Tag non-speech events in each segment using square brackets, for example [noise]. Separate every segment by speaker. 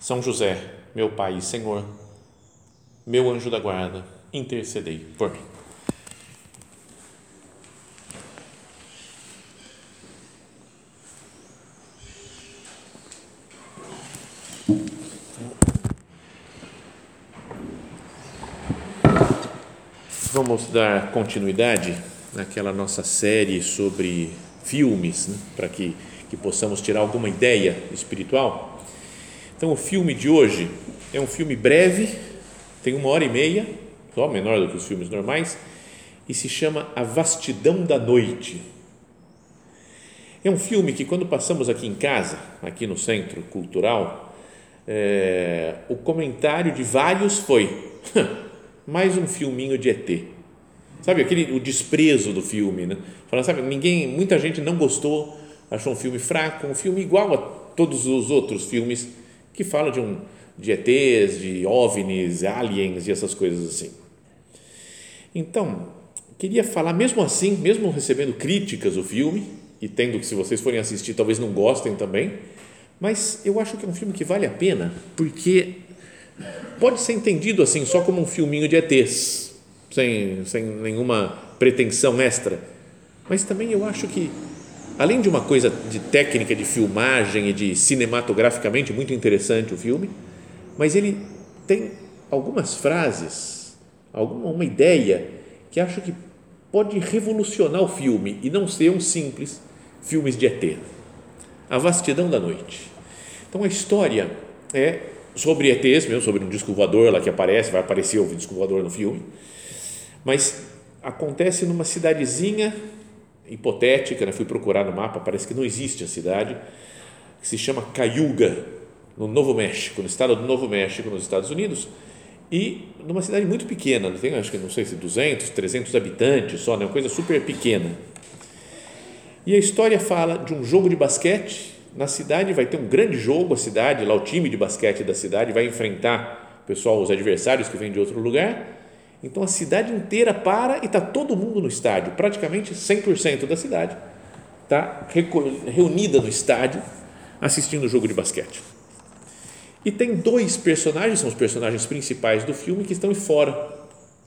Speaker 1: São José, meu Pai e Senhor, meu anjo da guarda, intercedei por mim. Vamos dar continuidade naquela nossa série sobre filmes, né, para que, que possamos tirar alguma ideia espiritual. Então, o filme de hoje é um filme breve, tem uma hora e meia, só menor do que os filmes normais, e se chama A Vastidão da Noite. É um filme que, quando passamos aqui em casa, aqui no Centro Cultural, é, o comentário de vários foi mais um filminho de ET. Sabe aquele o desprezo do filme, né? Falando, sabe, ninguém, muita gente não gostou, achou um filme fraco, um filme igual a todos os outros filmes que falam de um de ETs, de OVNIs, aliens e essas coisas assim. Então, queria falar mesmo assim, mesmo recebendo críticas do filme e tendo que se vocês forem assistir, talvez não gostem também, mas eu acho que é um filme que vale a pena, porque pode ser entendido assim só como um filminho de ETs, sem, sem nenhuma pretensão extra. Mas também eu acho que, além de uma coisa de técnica de filmagem e de cinematograficamente muito interessante o filme, mas ele tem algumas frases, alguma uma ideia que acho que pode revolucionar o filme e não ser um simples filmes de ET. A vastidão da noite. Então a história é sobre ETs, mesmo sobre um disco voador lá que aparece, vai aparecer o disco voador no filme mas acontece numa cidadezinha hipotética, né? fui procurar no mapa, parece que não existe a cidade, que se chama Cayuga, no Novo México, no estado do Novo México, nos Estados Unidos, e numa cidade muito pequena, tem acho que não sei se 200, 300 habitantes só, né? uma coisa super pequena. E a história fala de um jogo de basquete, na cidade vai ter um grande jogo, a cidade, lá o time de basquete da cidade vai enfrentar o pessoal, os adversários que vêm de outro lugar, então a cidade inteira para e está todo mundo no estádio, praticamente 100% da cidade está reunida no estádio assistindo o jogo de basquete. E tem dois personagens, são os personagens principais do filme, que estão fora,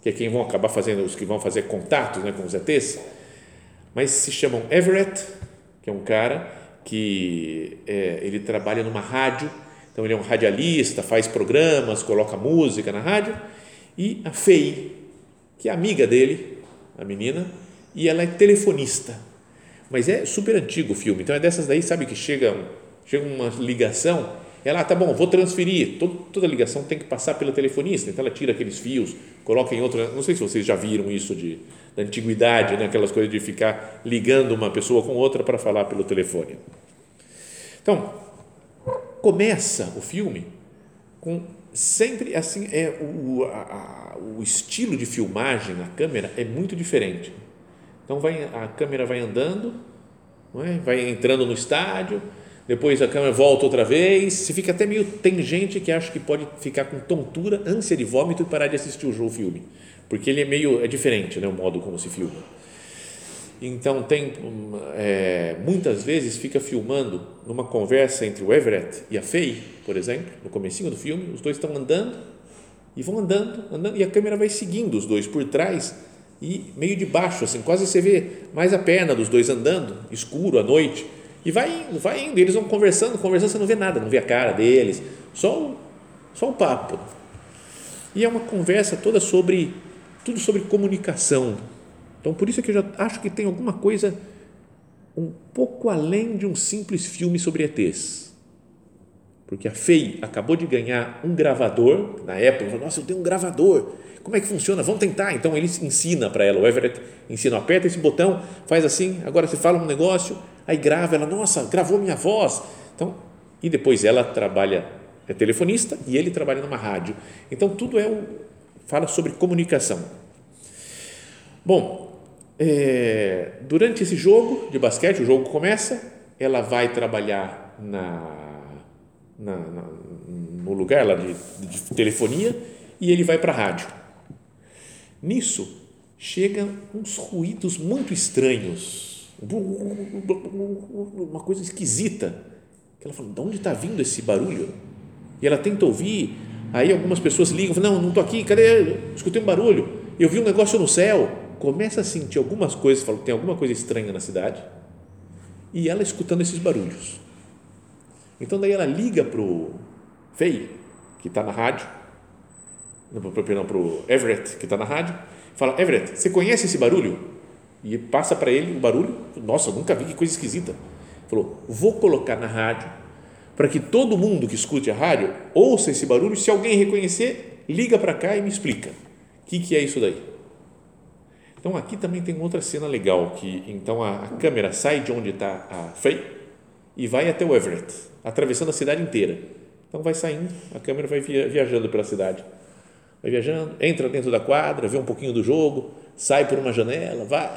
Speaker 1: que é quem vão acabar fazendo, os que vão fazer contatos né, com os ETs, mas se chamam Everett, que é um cara que é, ele trabalha numa rádio, então ele é um radialista, faz programas, coloca música na rádio, e a Fei, que é amiga dele, a menina, e ela é telefonista. Mas é super antigo o filme, então é dessas daí, sabe, que chega, chega uma ligação, ela, ah, tá bom, vou transferir, Todo, toda ligação tem que passar pela telefonista, então ela tira aqueles fios, coloca em outra, não sei se vocês já viram isso de, da antiguidade, né, aquelas coisas de ficar ligando uma pessoa com outra para falar pelo telefone. Então, começa o filme com sempre assim é o, a, o estilo de filmagem na câmera é muito diferente. Então vai a câmera vai andando, é? vai entrando no estádio, depois a câmera volta outra vez, se fica até meio tem gente que acha que pode ficar com tontura, ânsia de vômito e parar de assistir o jogo, filme, porque ele é meio é diferente, né, o modo como se filma. Então tem é, muitas vezes fica filmando numa conversa entre o Everett e a Faye, por exemplo, no comecinho do filme, os dois estão andando e vão andando, andando e a câmera vai seguindo os dois por trás e meio de baixo assim, quase você vê mais a perna dos dois andando, escuro à noite e vai indo, vai indo, eles vão conversando, conversando, você não vê nada, não vê a cara deles, só o, só o papo. E é uma conversa toda sobre tudo sobre comunicação, então, por isso é que eu já acho que tem alguma coisa um pouco além de um simples filme sobre ETs. Porque a FEI acabou de ganhar um gravador, na época, falou, nossa, eu tenho um gravador, como é que funciona? Vamos tentar. Então, ele ensina para ela, o Everett ensina, aperta esse botão, faz assim, agora você fala um negócio, aí grava, ela, nossa, gravou minha voz. Então, e depois ela trabalha é telefonista e ele trabalha numa rádio. Então tudo é fala sobre comunicação. Bom, é, durante esse jogo de basquete, o jogo começa, ela vai trabalhar na, na, na no lugar lá de, de telefonia e ele vai para a rádio. Nisso chegam uns ruídos muito estranhos, uma coisa esquisita. Ela fala: de onde está vindo esse barulho? E ela tenta ouvir. Aí algumas pessoas ligam, não, não estou aqui, cadê? Escutei um barulho, eu vi um negócio no céu. Começa a sentir algumas coisas, fala, tem alguma coisa estranha na cidade. E ela escutando esses barulhos. Então daí ela liga para o Fei, que está na rádio, perdão, para o Everett, que está na rádio, fala, Everett, você conhece esse barulho? E passa para ele o barulho, nossa, nunca vi, que coisa esquisita. Falou, vou colocar na rádio para que todo mundo que escute a rádio ouça esse barulho, se alguém reconhecer, liga para cá e me explica o que, que é isso daí. Então aqui também tem outra cena legal que então a, a câmera sai de onde está a Faye e vai até o Everett, atravessando a cidade inteira. Então vai saindo, a câmera vai viajando pela cidade, vai viajando, entra dentro da quadra, vê um pouquinho do jogo, sai por uma janela, vai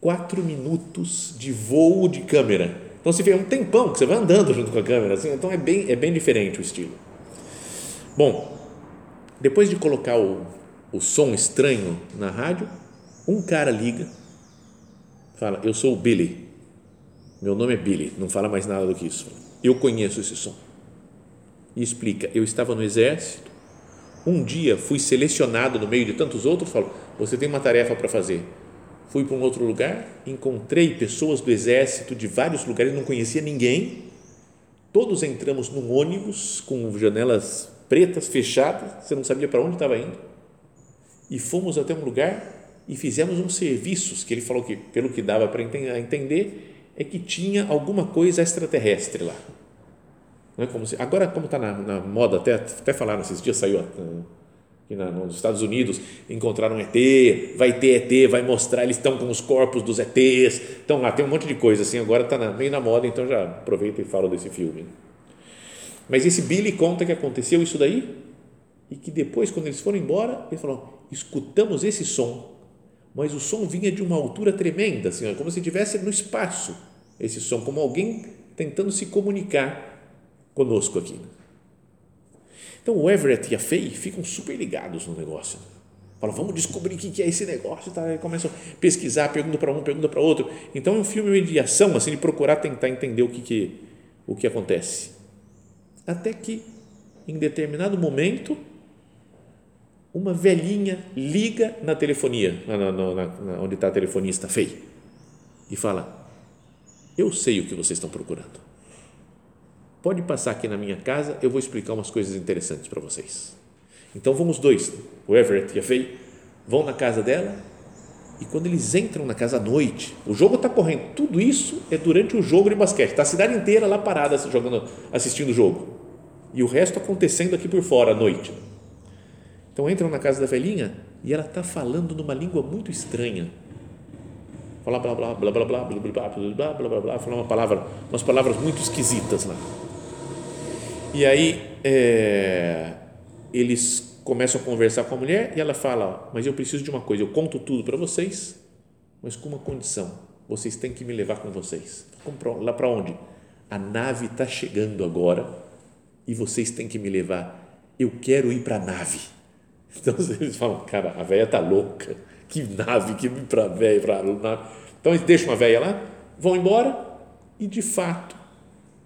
Speaker 1: quatro minutos de voo de câmera. Então você vê um tempão que você vai andando junto com a câmera, assim, então é bem, é bem diferente o estilo. Bom, depois de colocar o, o som estranho na rádio, um cara liga, fala: Eu sou o Billy, meu nome é Billy, não fala mais nada do que isso. Eu conheço esse som. E explica: Eu estava no exército, um dia fui selecionado no meio de tantos outros, falo: Você tem uma tarefa para fazer fui para um outro lugar, encontrei pessoas do exército de vários lugares, não conhecia ninguém. Todos entramos num ônibus com janelas pretas fechadas, você não sabia para onde estava indo. E fomos até um lugar e fizemos uns serviços que ele falou que, pelo que dava para entender, é que tinha alguma coisa extraterrestre lá. Não é como se, agora, como está na, na, moda, até, até falaram esses dias, saiu que nos Estados Unidos encontraram ET, vai ter ET, vai mostrar, eles estão com os corpos dos ETs, então lá tem um monte de coisa assim, agora está meio na moda, então já aproveita e fala desse filme. Mas esse Billy conta que aconteceu isso daí e que depois, quando eles foram embora, ele falou: escutamos esse som, mas o som vinha de uma altura tremenda, assim, como se estivesse no espaço esse som, como alguém tentando se comunicar conosco aqui. Então o Everett e a Faye ficam super ligados no negócio. Falam, vamos descobrir o que é esse negócio. Tá? Começam a pesquisar, pergunta para um, pergunta para outro. Então é um filme de ação, assim, de procurar tentar entender o que, que, o que acontece. Até que, em determinado momento, uma velhinha liga na telefonia, na, na, na, onde está a telefonista Faye, e fala: Eu sei o que vocês estão procurando pode passar aqui na minha casa, eu vou explicar umas coisas interessantes para vocês. Então vamos dois, o Everett e a Faye, vão na casa dela e quando eles entram na casa à noite, o jogo está correndo, tudo isso é durante o jogo de basquete, está a cidade inteira lá parada jogando, assistindo o jogo e o resto acontecendo aqui por fora à noite. Então entram na casa da velhinha e ela está falando numa língua muito estranha. Fala blá blá blá blá blá blá blá blá blá blá blá blá, fala uma palavra, umas palavras muito esquisitas lá. E aí é, eles começam a conversar com a mulher e ela fala: Mas eu preciso de uma coisa, eu conto tudo para vocês, mas com uma condição: vocês têm que me levar com vocês. Lá para onde? A nave está chegando agora e vocês têm que me levar. Eu quero ir para a nave. Então [laughs] eles falam: Cara, a velha está louca. Que nave, que para velha, para nave. Então eles deixam a velha lá, vão embora e de fato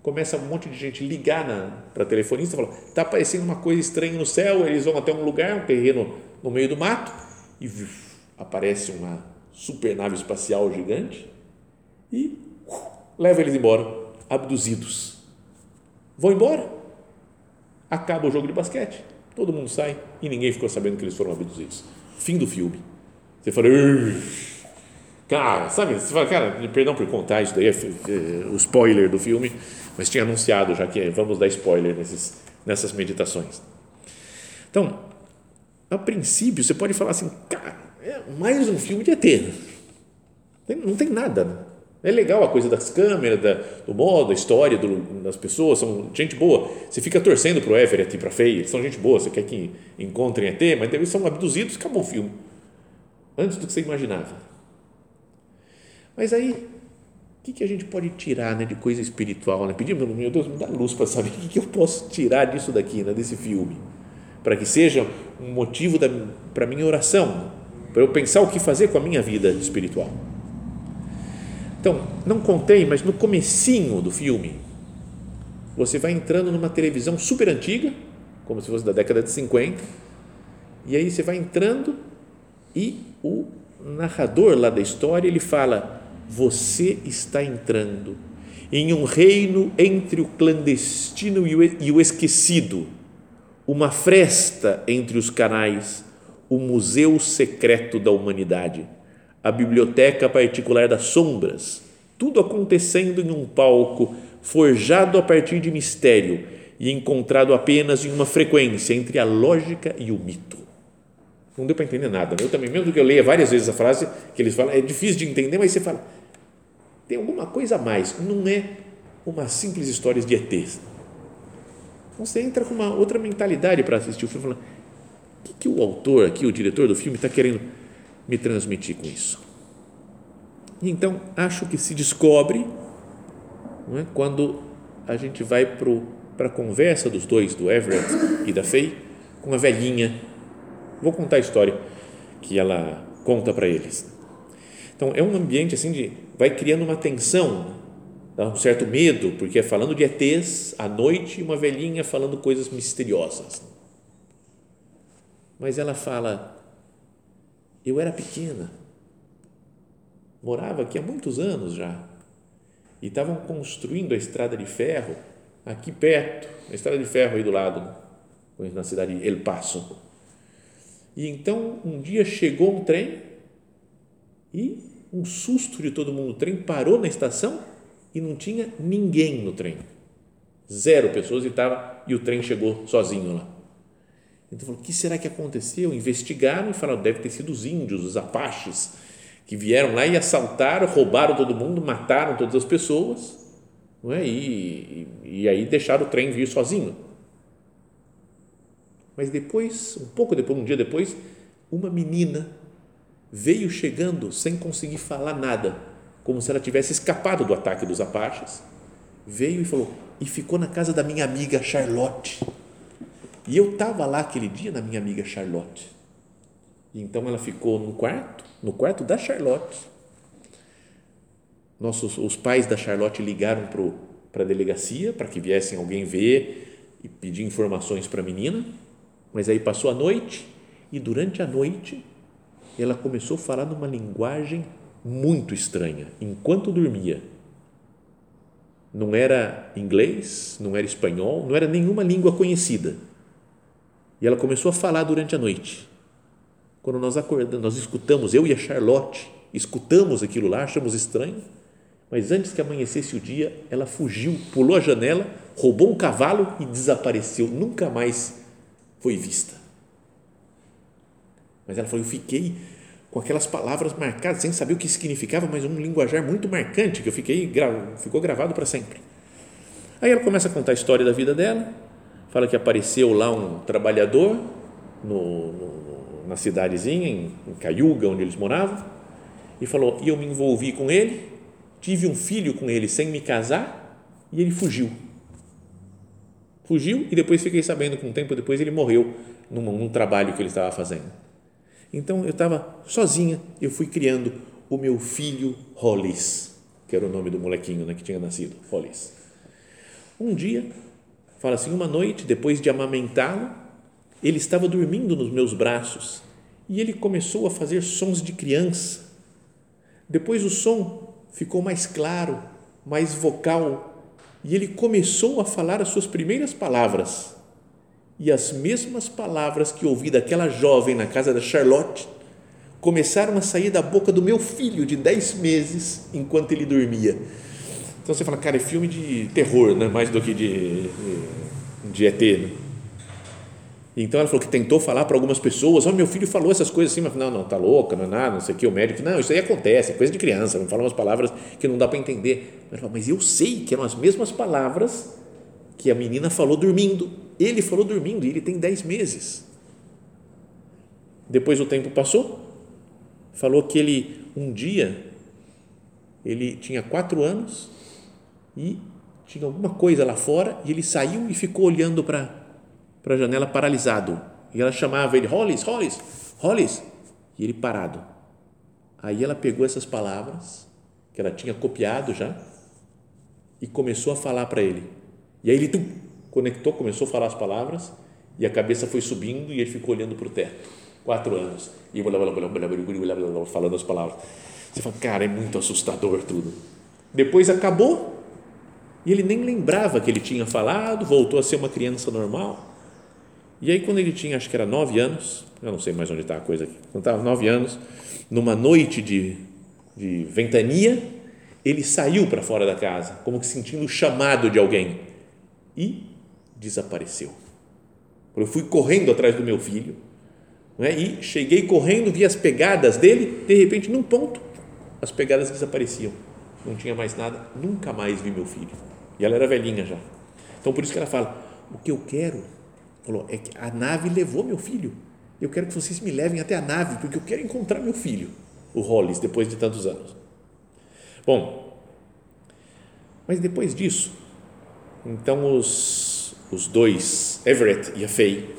Speaker 1: começa um monte de gente ligar para telefonista, fala, está aparecendo uma coisa estranha no céu, eles vão até um lugar, um terreno no meio do mato, e uf, aparece uma super nave espacial gigante e uh, leva eles embora, abduzidos. Vão embora. Acaba o jogo de basquete, todo mundo sai e ninguém ficou sabendo que eles foram abduzidos. Fim do filme. Você fala, cara, sabe? Você fala, cara, perdão por contar isso daí, é, é, o spoiler do filme, mas tinha anunciado já que vamos dar spoiler nesses, nessas meditações. Então, a princípio, você pode falar assim, cara, é mais um filme de ET. Não tem nada. É legal a coisa das câmeras, da, do modo, a história do, das pessoas, são gente boa. Você fica torcendo para o Everett e para a Faye, são gente boa, você quer que encontrem ET, mas eles são abduzidos, acabou o filme. Antes do que você imaginava. Mas aí, o que, que a gente pode tirar né, de coisa espiritual? Né? Pedir, meu Deus, me dá luz para saber [laughs] o que, que eu posso tirar disso daqui, né, desse filme. Para que seja um motivo para a minha oração, para eu pensar o que fazer com a minha vida espiritual. Então, não contei, mas no comecinho do filme, você vai entrando numa televisão super antiga, como se fosse da década de 50, e aí você vai entrando e o narrador lá da história, ele fala: "Você está entrando em um reino entre o clandestino e o esquecido, uma fresta entre os canais, o museu secreto da humanidade." A biblioteca particular das sombras, tudo acontecendo em um palco forjado a partir de mistério e encontrado apenas em uma frequência entre a lógica e o mito. Não deu para entender nada. Né? Eu também, mesmo que eu leia várias vezes a frase que eles falam, é difícil de entender, mas você fala, tem alguma coisa a mais. Não é uma simples história de ETs. Você entra com uma outra mentalidade para assistir o filme, falando, o que, que o autor aqui, o diretor do filme, está querendo me transmitir com isso. Então, acho que se descobre é, quando a gente vai para a conversa dos dois, do Everett e da Faye, com a velhinha. Vou contar a história que ela conta para eles. Então, é um ambiente assim de. vai criando uma tensão, um certo medo, porque é falando de ETs à noite e uma velhinha falando coisas misteriosas. Mas ela fala eu era pequena, morava aqui há muitos anos já, e estavam construindo a estrada de ferro aqui perto, a estrada de ferro aí do lado, na cidade de El Paso. E então um dia chegou um trem e um susto de todo mundo. O trem parou na estação e não tinha ninguém no trem. Zero pessoas e, tava, e o trem chegou sozinho lá. Então falou, o que será que aconteceu? Investigaram e falaram, deve ter sido os índios, os apaches, que vieram lá e assaltaram, roubaram todo mundo, mataram todas as pessoas, não é? e, e, e aí deixaram o trem vir sozinho. Mas depois, um pouco depois, um dia depois, uma menina veio chegando sem conseguir falar nada, como se ela tivesse escapado do ataque dos apaches, veio e falou, e ficou na casa da minha amiga Charlotte e eu estava lá aquele dia na minha amiga Charlotte. Então ela ficou no quarto, no quarto da Charlotte. Nossos, os pais da Charlotte ligaram para a delegacia para que viessem alguém ver e pedir informações para a menina. Mas aí passou a noite e durante a noite ela começou a falar numa linguagem muito estranha, enquanto dormia. Não era inglês, não era espanhol, não era nenhuma língua conhecida e ela começou a falar durante a noite. Quando nós acordamos, nós escutamos, eu e a Charlotte, escutamos aquilo lá, achamos estranho, mas antes que amanhecesse o dia, ela fugiu, pulou a janela, roubou um cavalo e desapareceu, nunca mais foi vista. Mas ela falou: Eu fiquei com aquelas palavras marcadas, sem saber o que significava, mas um linguajar muito marcante que eu fiquei, ficou gravado para sempre. Aí ela começa a contar a história da vida dela, fala que apareceu lá um trabalhador no, no, na cidadezinha, em, em Cayuga, onde eles moravam, e falou: e eu me envolvi com ele, tive um filho com ele sem me casar, e ele fugiu. Fugiu e depois fiquei sabendo que um tempo depois ele morreu num, num trabalho que ele estava fazendo. Então eu estava sozinha, eu fui criando o meu filho Hollis, que era o nome do molequinho né, que tinha nascido, Hollis. Um dia Fala assim: uma noite, depois de amamentá-lo, ele estava dormindo nos meus braços e ele começou a fazer sons de criança. Depois o som ficou mais claro, mais vocal e ele começou a falar as suas primeiras palavras. E as mesmas palavras que ouvi daquela jovem na casa da Charlotte começaram a sair da boca do meu filho de 10 meses enquanto ele dormia. Então você fala, cara, é filme de terror, né? mais do que de, de ET. Né? Então ela falou que tentou falar para algumas pessoas: oh, meu filho falou essas coisas assim, mas não, não, tá louca, não é nada, não sei o que. O médico, não, isso aí acontece, é coisa de criança, não fala umas palavras que não dá para entender. Ela falou, mas eu sei que eram as mesmas palavras que a menina falou dormindo. Ele falou dormindo e ele tem 10 meses. Depois o tempo passou, falou que ele, um dia, ele tinha quatro anos e tinha alguma coisa lá fora e ele saiu e ficou olhando para a janela paralisado. E ela chamava ele, Hollis, Hollis, Hollis, e ele parado. Aí ela pegou essas palavras que ela tinha copiado já e começou a falar para ele. E aí ele tum, conectou, começou a falar as palavras e a cabeça foi subindo e ele ficou olhando para o teto. Quatro anos. E falando as palavras. Você fala, cara, é muito assustador tudo. Depois acabou e ele nem lembrava que ele tinha falado, voltou a ser uma criança normal. E aí, quando ele tinha, acho que era nove anos, eu não sei mais onde está a coisa aqui, quando estava nove anos, numa noite de, de ventania, ele saiu para fora da casa, como que sentindo o chamado de alguém, e desapareceu. Eu fui correndo atrás do meu filho, é? e cheguei correndo, vi as pegadas dele, de repente, num ponto, as pegadas desapareciam. Não tinha mais nada, nunca mais vi meu filho. E ela era velhinha já. Então, por isso que ela fala: o que eu quero falou, é que a nave levou meu filho. Eu quero que vocês me levem até a nave, porque eu quero encontrar meu filho, o Hollis, depois de tantos anos. Bom, mas depois disso, então os, os dois, Everett e a Faye,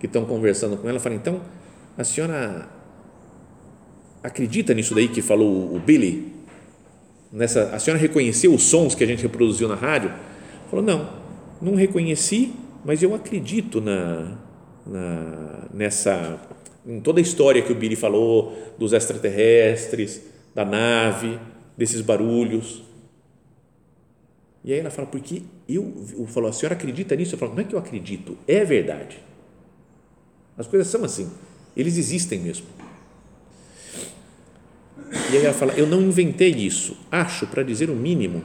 Speaker 1: que estão conversando com ela, falam: então, a senhora acredita nisso daí que falou o Billy? Nessa, a senhora reconheceu os sons que a gente reproduziu na rádio? Falou: não, não reconheci, mas eu acredito na, na, nessa, em toda a história que o Billy falou dos extraterrestres, da nave, desses barulhos. E aí ela fala, porque eu, eu falo, a senhora acredita nisso? Eu falo, não é que eu acredito, é verdade. As coisas são assim, eles existem mesmo. E aí ela fala: Eu não inventei isso. Acho, para dizer o mínimo,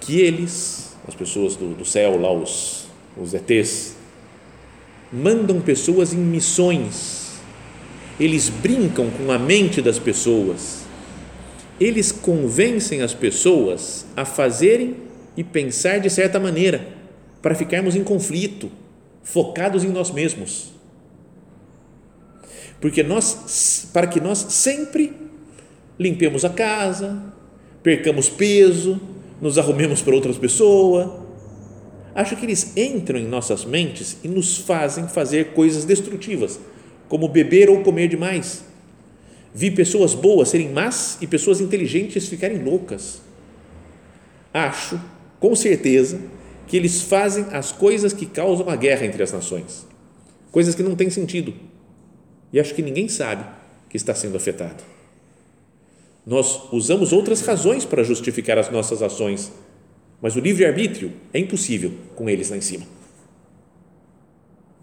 Speaker 1: que eles, as pessoas do, do céu, lá os, os ETs, mandam pessoas em missões. Eles brincam com a mente das pessoas. Eles convencem as pessoas a fazerem e pensar de certa maneira, para ficarmos em conflito, focados em nós mesmos. Porque nós, para que nós sempre limpemos a casa, percamos peso, nos arrumemos para outras pessoas. Acho que eles entram em nossas mentes e nos fazem fazer coisas destrutivas, como beber ou comer demais. Vi pessoas boas serem más e pessoas inteligentes ficarem loucas. Acho, com certeza, que eles fazem as coisas que causam a guerra entre as nações, coisas que não têm sentido. E acho que ninguém sabe que está sendo afetado. Nós usamos outras razões para justificar as nossas ações, mas o livre-arbítrio é impossível com eles lá em cima.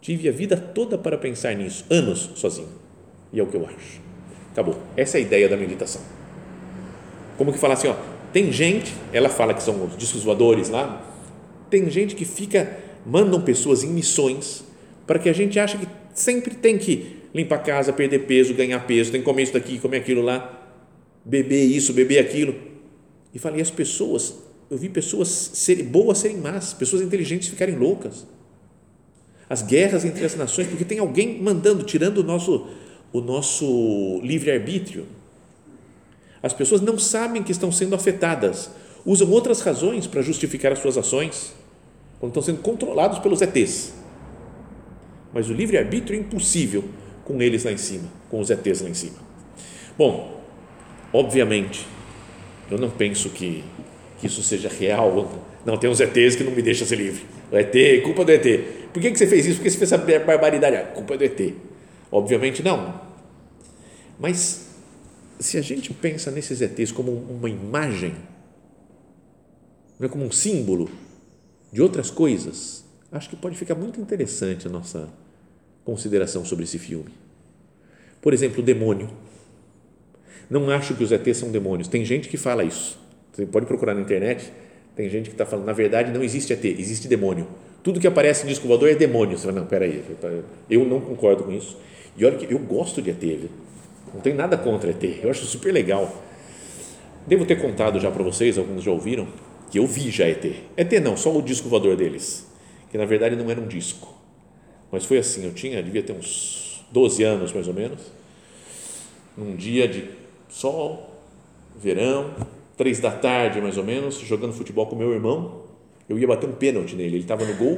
Speaker 1: Tive a vida toda para pensar nisso, anos sozinho, e é o que eu acho. Acabou. Essa é a ideia da meditação. Como que fala assim, ó, tem gente, ela fala que são os discos voadores lá, tem gente que fica, mandam pessoas em missões para que a gente ache que sempre tem que limpar a casa, perder peso, ganhar peso, tem que comer isso daqui, comer aquilo lá beber isso, beber aquilo. E falei, as pessoas, eu vi pessoas serem, boas serem más, pessoas inteligentes ficarem loucas. As guerras entre as nações, porque tem alguém mandando, tirando o nosso, o nosso livre-arbítrio. As pessoas não sabem que estão sendo afetadas, usam outras razões para justificar as suas ações, quando estão sendo controlados pelos ETs. Mas o livre-arbítrio é impossível com eles lá em cima, com os ETs lá em cima. Bom, Obviamente, eu não penso que, que isso seja real. Não, tem uns ETs que não me deixam ser livre. O ET, culpa do ET. Por que, que você fez isso? Por que você fez essa barbaridade? Ah, culpa do ET. Obviamente não. Mas se a gente pensa nesses ETs como uma imagem, como um símbolo de outras coisas, acho que pode ficar muito interessante a nossa consideração sobre esse filme. Por exemplo, o demônio. Não acho que os ETs são demônios. Tem gente que fala isso. Você pode procurar na internet. Tem gente que está falando, na verdade, não existe ET, existe demônio. tudo que aparece em disco voador é demônio. Você fala, não, peraí, eu não concordo com isso. E olha que eu gosto de ET, viu? não tenho nada contra ET, eu acho super legal. Devo ter contado já para vocês, alguns já ouviram, que eu vi já ET. ET não, só o disco voador deles, que na verdade não era um disco. Mas foi assim, eu tinha, devia ter uns 12 anos mais ou menos, num dia de sol, verão, três da tarde mais ou menos, jogando futebol com meu irmão, eu ia bater um pênalti nele, ele estava no gol,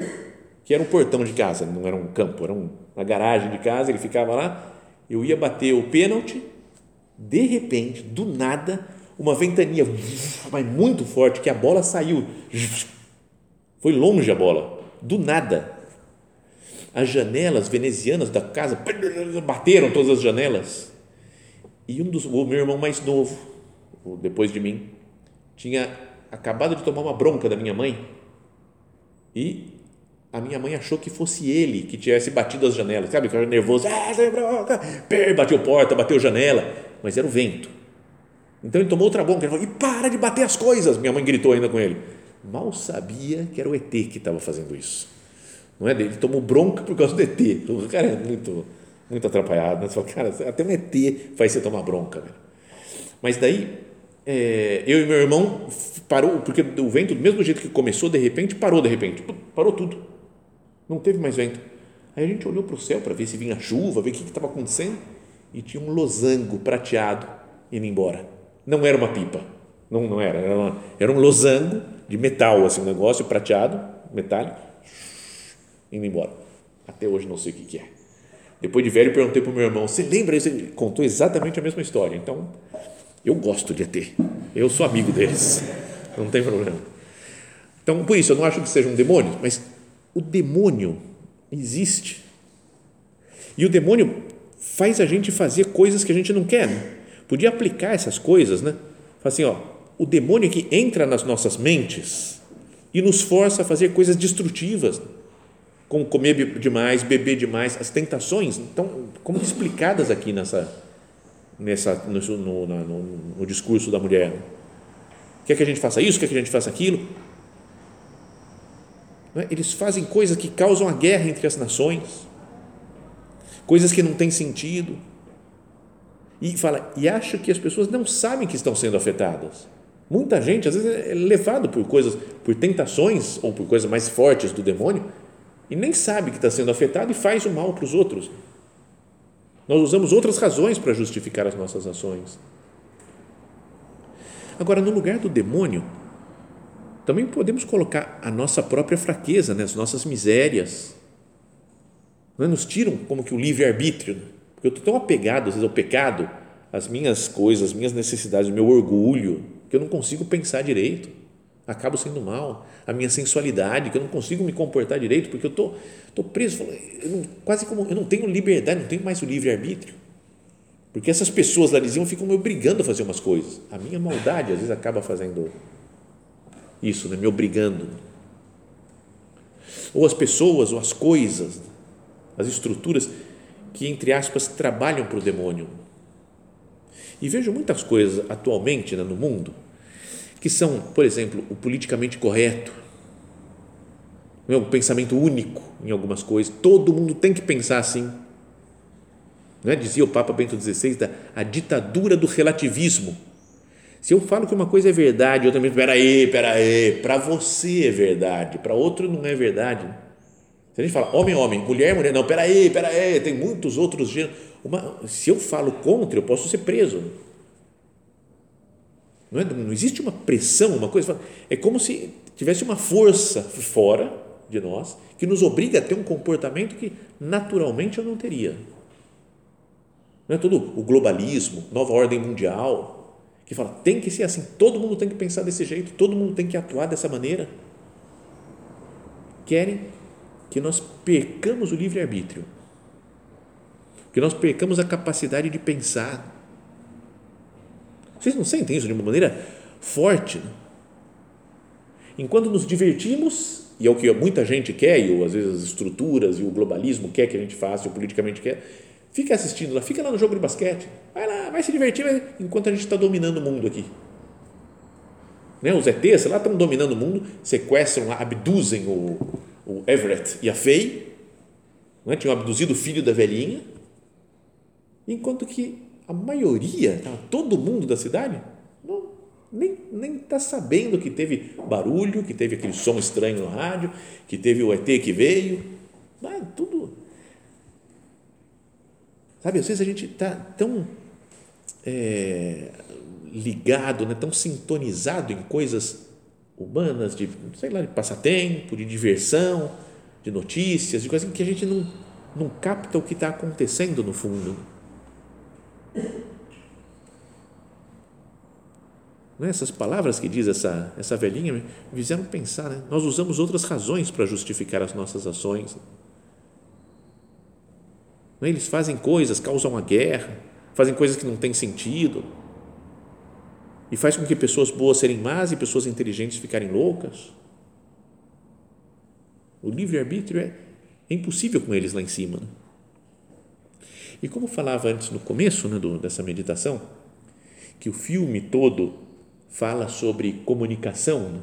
Speaker 1: que era um portão de casa, não era um campo, era uma garagem de casa, ele ficava lá, eu ia bater o pênalti, de repente, do nada, uma ventania, mas muito forte, que a bola saiu, foi longe a bola, do nada, as janelas venezianas da casa bateram todas as janelas, e um dos, o meu irmão mais novo, depois de mim, tinha acabado de tomar uma bronca da minha mãe e a minha mãe achou que fosse ele que tivesse batido as janelas, sabe? Ficava nervoso, ah, bronca, bateu porta, bateu janela, mas era o vento. Então ele tomou outra bronca, ele falou, e para de bater as coisas, minha mãe gritou ainda com ele. Mal sabia que era o ET que estava fazendo isso. Não é ele tomou bronca por causa do ET. O cara é muito, muito atrapalhado, né? Você fala, cara, até um ET faz você tomar bronca. Mas daí, é, eu e meu irmão parou, porque o vento, do mesmo jeito que começou, de repente, parou de repente, parou tudo. Não teve mais vento. Aí a gente olhou para o céu para ver se vinha chuva, ver o que estava acontecendo, e tinha um losango prateado indo embora. Não era uma pipa, não, não era, era, uma, era um losango de metal, assim, um negócio prateado, metálico, indo embora. Até hoje não sei o que, que é. Depois de velho, perguntei para o meu irmão: Você lembra? Ele contou exatamente a mesma história. Então, eu gosto de ET. Eu sou amigo deles. [laughs] Não tem problema. Então, por isso, eu não acho que seja um demônio, mas o demônio existe. E o demônio faz a gente fazer coisas que a gente não quer. Né? Podia aplicar essas coisas, né? Fala assim, ó, o demônio que entra nas nossas mentes e nos força a fazer coisas destrutivas como comer demais, beber demais, as tentações estão como explicadas aqui nessa, nessa no, no, no, no discurso da mulher. Quer que a gente faça isso, quer que a gente faça aquilo. É? Eles fazem coisas que causam a guerra entre as nações, coisas que não têm sentido. E fala, e acha que as pessoas não sabem que estão sendo afetadas. Muita gente, às vezes, é levado por coisas, por tentações ou por coisas mais fortes do demônio e nem sabe que está sendo afetado e faz o mal para os outros. Nós usamos outras razões para justificar as nossas ações. Agora, no lugar do demônio, também podemos colocar a nossa própria fraqueza, né? as nossas misérias. Não Nos tiram como que o livre-arbítrio, né? porque eu estou tão apegado, às vezes, ao pecado, às minhas coisas, às minhas necessidades, o meu orgulho, que eu não consigo pensar direito acabo sendo mal, a minha sensualidade, que eu não consigo me comportar direito, porque eu tô, tô preso, eu não, quase como, eu não tenho liberdade, não tenho mais o livre-arbítrio, porque essas pessoas lá diziam ficam me obrigando a fazer umas coisas, a minha maldade às vezes acaba fazendo isso, né? me obrigando, ou as pessoas, ou as coisas, as estruturas que, entre aspas, trabalham para o demônio, e vejo muitas coisas atualmente né, no mundo, que são, por exemplo, o politicamente correto, o é pensamento único em algumas coisas. Todo mundo tem que pensar assim. Não é? Dizia o Papa Bento XVI da a ditadura do relativismo. Se eu falo que uma coisa é verdade, outra vez, peraí, peraí, para você é verdade, para outro não é verdade. Se a gente fala homem, homem, mulher, mulher, não, peraí, peraí, tem muitos outros gêneros. Uma, se eu falo contra, eu posso ser preso. Não, é? não existe uma pressão, uma coisa. É como se tivesse uma força fora de nós que nos obriga a ter um comportamento que naturalmente eu não teria. Não é todo o globalismo, nova ordem mundial, que fala tem que ser assim, todo mundo tem que pensar desse jeito, todo mundo tem que atuar dessa maneira. Querem que nós percamos o livre-arbítrio, que nós percamos a capacidade de pensar, vocês não sentem isso de uma maneira forte? Né? Enquanto nos divertimos, e é o que muita gente quer, e às vezes as estruturas e o globalismo quer que a gente faça, e o politicamente quer, fica assistindo lá, fica lá no jogo de basquete, vai lá, vai se divertir, enquanto a gente está dominando o mundo aqui. Né? Os ETs lá estão dominando o mundo, sequestram lá, abduzem o, o Everett e a Faye, não é? tinham abduzido o filho da velhinha, enquanto que a maioria, todo mundo da cidade, não, nem está sabendo que teve barulho, que teve aquele som estranho no rádio, que teve o ET que veio, é tudo. Sabe, às vezes a gente está tão é, ligado, né, tão sintonizado em coisas humanas, de, sei lá, de passatempo, de diversão, de notícias, de coisas que a gente não, não capta o que está acontecendo no fundo. Né? Essas palavras que diz essa, essa velhinha me fizeram pensar. Né? Nós usamos outras razões para justificar as nossas ações. Né? Eles fazem coisas, causam a guerra, fazem coisas que não têm sentido e faz com que pessoas boas serem más e pessoas inteligentes ficarem loucas. O livre-arbítrio é, é, impossível com eles lá em cima. Né? E como falava antes no começo né, do, dessa meditação, que o filme todo fala sobre comunicação.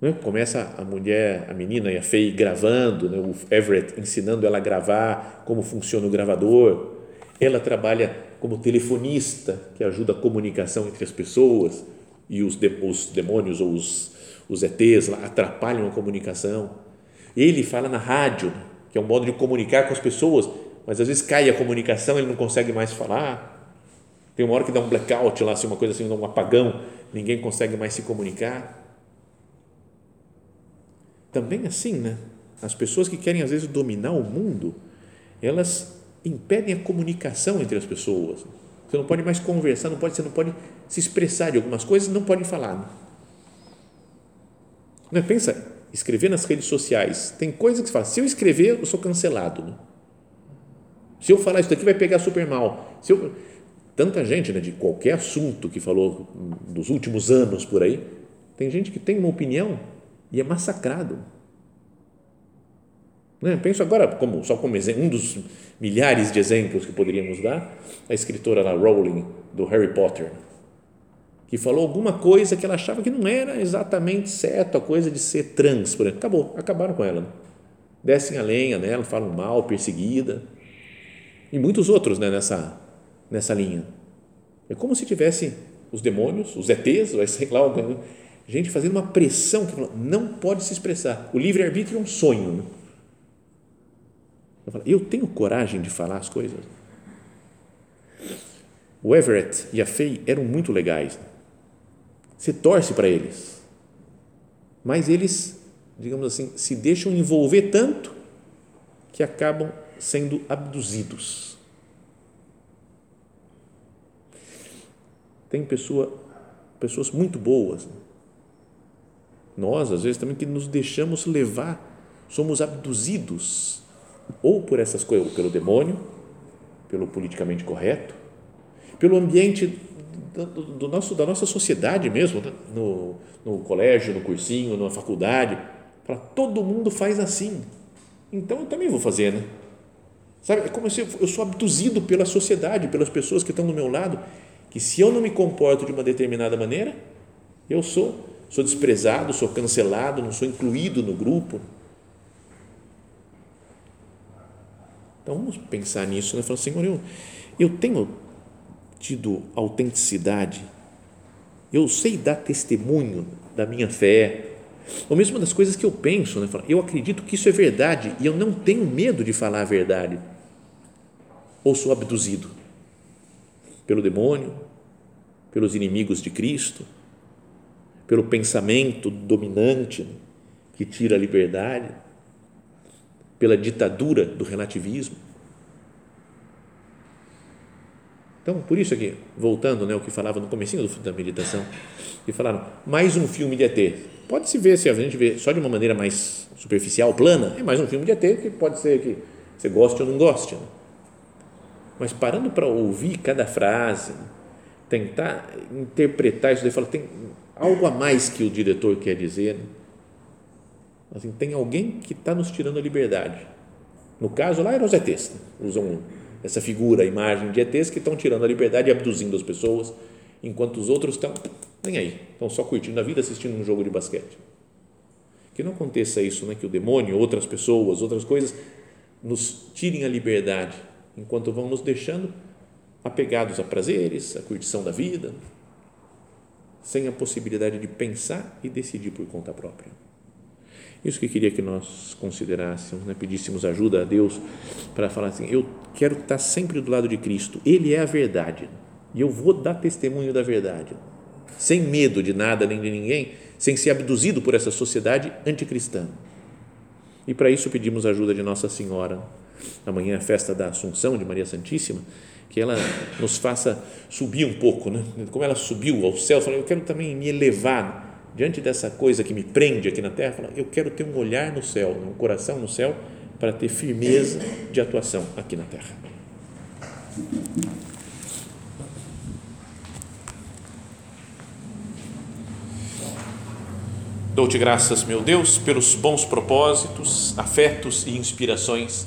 Speaker 1: Né? Começa a mulher, a menina e a Faye gravando, né? o Everett ensinando ela a gravar, como funciona o gravador. Ela trabalha como telefonista, que ajuda a comunicação entre as pessoas, e os, de, os demônios ou os, os ETs lá atrapalham a comunicação. Ele fala na rádio, que é um modo de comunicar com as pessoas, mas às vezes cai a comunicação, ele não consegue mais falar. Tem uma hora que dá um blackout lá, assim, uma coisa assim, um apagão, ninguém consegue mais se comunicar. Também assim, né? As pessoas que querem às vezes dominar o mundo, elas impedem a comunicação entre as pessoas. Você não pode mais conversar, não pode, você não pode se expressar de algumas coisas, não pode falar. Né? Não é? Pensa, escrever nas redes sociais, tem coisa que você fala, se eu escrever, eu sou cancelado. Né? Se eu falar isso daqui, vai pegar super mal. Se eu, tanta gente, né, de qualquer assunto que falou dos últimos anos por aí, tem gente que tem uma opinião e é massacrado. Né? Penso agora, como, só como um dos milhares de exemplos que poderíamos dar, a escritora lá, Rowling, do Harry Potter, que falou alguma coisa que ela achava que não era exatamente certo, a coisa de ser trans, por exemplo. Acabou, acabaram com ela. Né? Descem a lenha nela, falam mal, perseguida. E muitos outros né, nessa, nessa linha. É como se tivesse os demônios, os ETs, sei lá, gente fazendo uma pressão que não pode se expressar. O livre-arbítrio é um sonho. Né? Eu, falo, eu tenho coragem de falar as coisas. O Everett e a Faye eram muito legais. Você torce para eles. Mas eles, digamos assim, se deixam envolver tanto que acabam sendo abduzidos. Tem pessoa, pessoas muito boas. Nós, às vezes, também que nos deixamos levar, somos abduzidos ou por essas coisas, pelo demônio, pelo politicamente correto, pelo ambiente do, do nosso, da nossa sociedade mesmo, né? no, no colégio, no cursinho, na faculdade, para todo mundo faz assim, então eu também vou fazer, né? Sabe, é como se eu, eu sou abduzido pela sociedade, pelas pessoas que estão do meu lado, que se eu não me comporto de uma determinada maneira, eu sou, sou desprezado, sou cancelado, não sou incluído no grupo. Então vamos pensar nisso, né? Falar, Senhor, eu, eu tenho tido autenticidade, eu sei dar testemunho da minha fé, ou mesmo das coisas que eu penso, né? eu acredito que isso é verdade e eu não tenho medo de falar a verdade. Ou sou abduzido pelo demônio, pelos inimigos de Cristo, pelo pensamento dominante que tira a liberdade pela ditadura do relativismo. Então, por isso aqui, voltando né, ao que falava no comecinho da meditação, que falaram, mais um filme de ET. Pode se ver, se a gente vê só de uma maneira mais superficial, plana, é mais um filme de ET que pode ser que você goste ou não goste. Né? Mas parando para ouvir cada frase, tentar interpretar isso daí, fala, tem algo a mais que o diretor quer dizer? Assim, tem alguém que está nos tirando a liberdade. No caso lá eram os ETs, usam essa figura, a imagem de ETs que estão tirando a liberdade e abduzindo as pessoas, enquanto os outros estão nem aí, estão só curtindo a vida, assistindo um jogo de basquete. Que não aconteça isso, né? que o demônio, outras pessoas, outras coisas nos tirem a liberdade, enquanto vão nos deixando apegados a prazeres, a curtição da vida, sem a possibilidade de pensar e decidir por conta própria. Isso que queria que nós considerássemos, né? pedíssemos ajuda a Deus para falar assim: eu quero estar sempre do lado de Cristo, Ele é a verdade e eu vou dar testemunho da verdade, sem medo de nada nem de ninguém, sem ser abduzido por essa sociedade anticristã. E para isso pedimos ajuda de Nossa Senhora. Amanhã é a festa da Assunção de Maria Santíssima, que ela nos faça subir um pouco, né? Como ela subiu ao céu, eu quero também me elevar diante dessa coisa que me prende aqui na terra, eu quero ter um olhar no céu, um coração no céu, para ter firmeza de atuação aqui na terra. Dou-te graças, meu Deus, pelos bons propósitos, afetos e inspirações